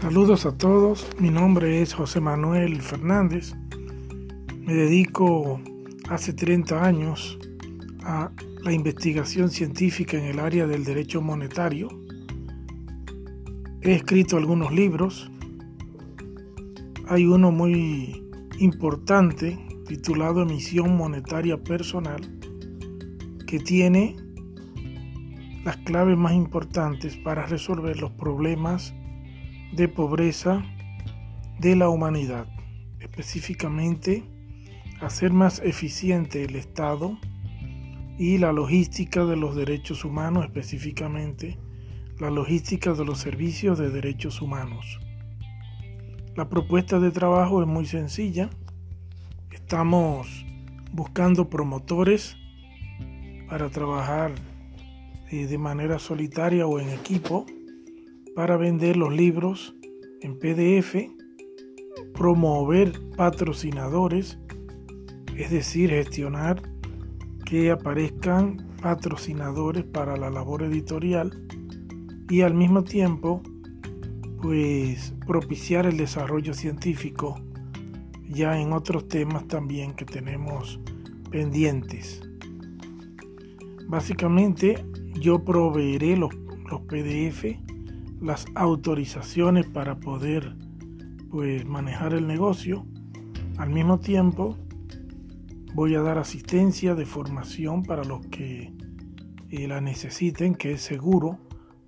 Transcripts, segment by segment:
Saludos a todos, mi nombre es José Manuel Fernández. Me dedico hace 30 años a la investigación científica en el área del derecho monetario. He escrito algunos libros. Hay uno muy importante titulado Emisión Monetaria Personal que tiene las claves más importantes para resolver los problemas de pobreza de la humanidad, específicamente hacer más eficiente el Estado y la logística de los derechos humanos, específicamente la logística de los servicios de derechos humanos. La propuesta de trabajo es muy sencilla. Estamos buscando promotores para trabajar eh, de manera solitaria o en equipo para vender los libros en PDF, promover patrocinadores, es decir, gestionar que aparezcan patrocinadores para la labor editorial y al mismo tiempo pues propiciar el desarrollo científico ya en otros temas también que tenemos pendientes. Básicamente yo proveeré los, los PDF las autorizaciones para poder pues manejar el negocio. Al mismo tiempo voy a dar asistencia de formación para los que eh, la necesiten, que es seguro,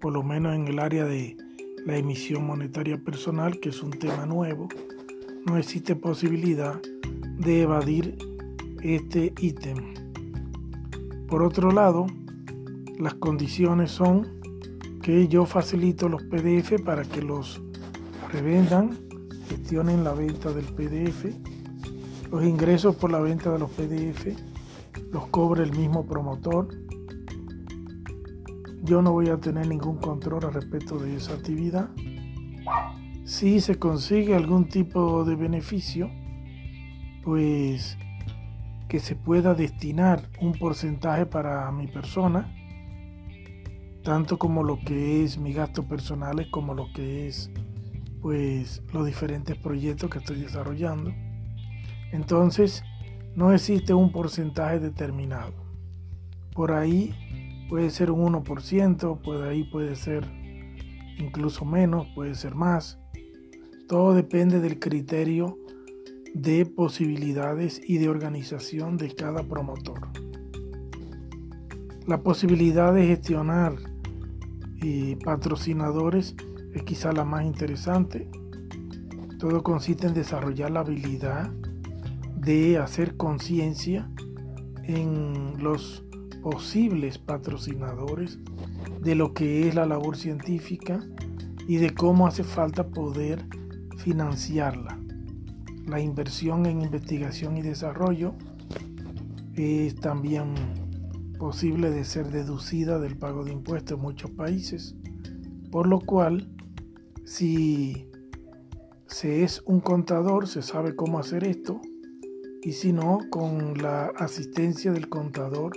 por lo menos en el área de la emisión monetaria personal, que es un tema nuevo. No existe posibilidad de evadir este ítem. Por otro lado, las condiciones son que yo facilito los PDF para que los revendan, gestionen la venta del PDF. Los ingresos por la venta de los PDF los cobre el mismo promotor. Yo no voy a tener ningún control al respecto de esa actividad. Si se consigue algún tipo de beneficio, pues que se pueda destinar un porcentaje para mi persona tanto como lo que es mi gasto personales como lo que es pues los diferentes proyectos que estoy desarrollando. Entonces, no existe un porcentaje determinado. Por ahí puede ser un 1%, por ahí puede ser incluso menos, puede ser más. Todo depende del criterio de posibilidades y de organización de cada promotor. La posibilidad de gestionar y patrocinadores es quizá la más interesante. Todo consiste en desarrollar la habilidad de hacer conciencia en los posibles patrocinadores de lo que es la labor científica y de cómo hace falta poder financiarla. La inversión en investigación y desarrollo es también posible de ser deducida del pago de impuestos en muchos países, por lo cual si se es un contador se sabe cómo hacer esto y si no, con la asistencia del contador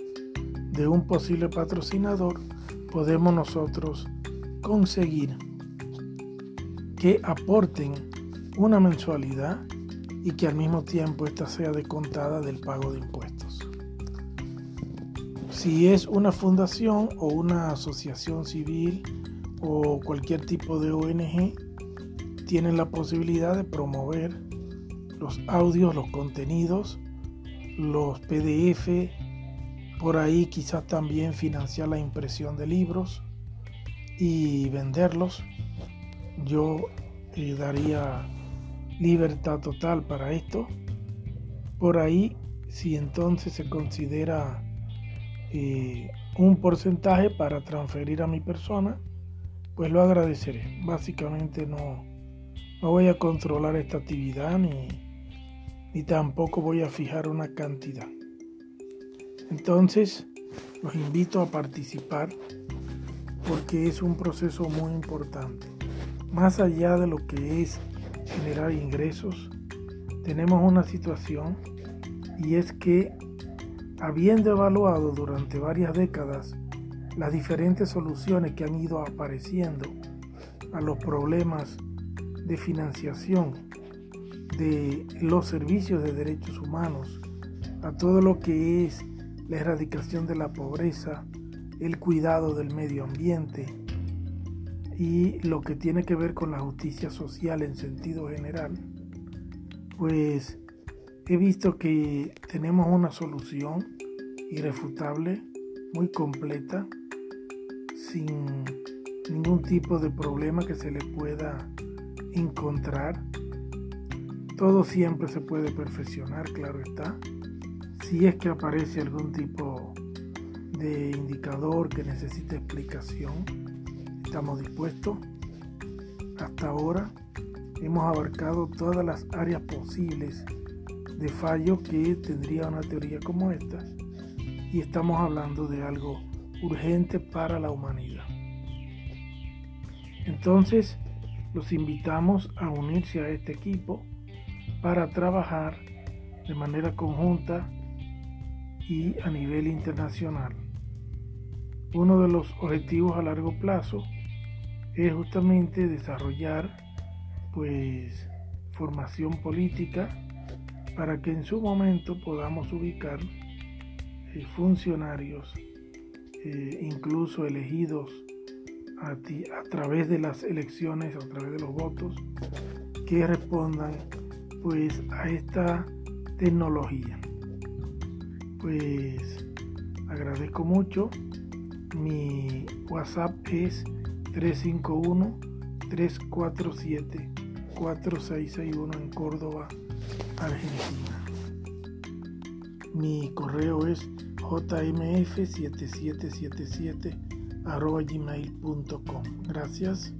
de un posible patrocinador podemos nosotros conseguir que aporten una mensualidad y que al mismo tiempo esta sea descontada del pago de impuestos. Si es una fundación o una asociación civil o cualquier tipo de ONG, tienen la posibilidad de promover los audios, los contenidos, los PDF, por ahí quizás también financiar la impresión de libros y venderlos. Yo eh, daría libertad total para esto. Por ahí, si entonces se considera un porcentaje para transferir a mi persona, pues lo agradeceré. Básicamente no, no voy a controlar esta actividad ni, ni tampoco voy a fijar una cantidad. Entonces, los invito a participar porque es un proceso muy importante. Más allá de lo que es generar ingresos, tenemos una situación y es que Habiendo evaluado durante varias décadas las diferentes soluciones que han ido apareciendo a los problemas de financiación de los servicios de derechos humanos, a todo lo que es la erradicación de la pobreza, el cuidado del medio ambiente y lo que tiene que ver con la justicia social en sentido general, pues he visto que tenemos una solución irrefutable, muy completa, sin ningún tipo de problema que se le pueda encontrar. Todo siempre se puede perfeccionar, claro está. Si es que aparece algún tipo de indicador que necesite explicación, estamos dispuestos. Hasta ahora hemos abarcado todas las áreas posibles de fallo que tendría una teoría como esta y estamos hablando de algo urgente para la humanidad. Entonces, los invitamos a unirse a este equipo para trabajar de manera conjunta y a nivel internacional. Uno de los objetivos a largo plazo es justamente desarrollar pues formación política para que en su momento podamos ubicar funcionarios eh, incluso elegidos a, a través de las elecciones, a través de los votos, que respondan pues a esta tecnología. Pues agradezco mucho. Mi WhatsApp es 351 347 4661 en Córdoba, Argentina. Mi correo es jmf7777 gmail.com. Gracias.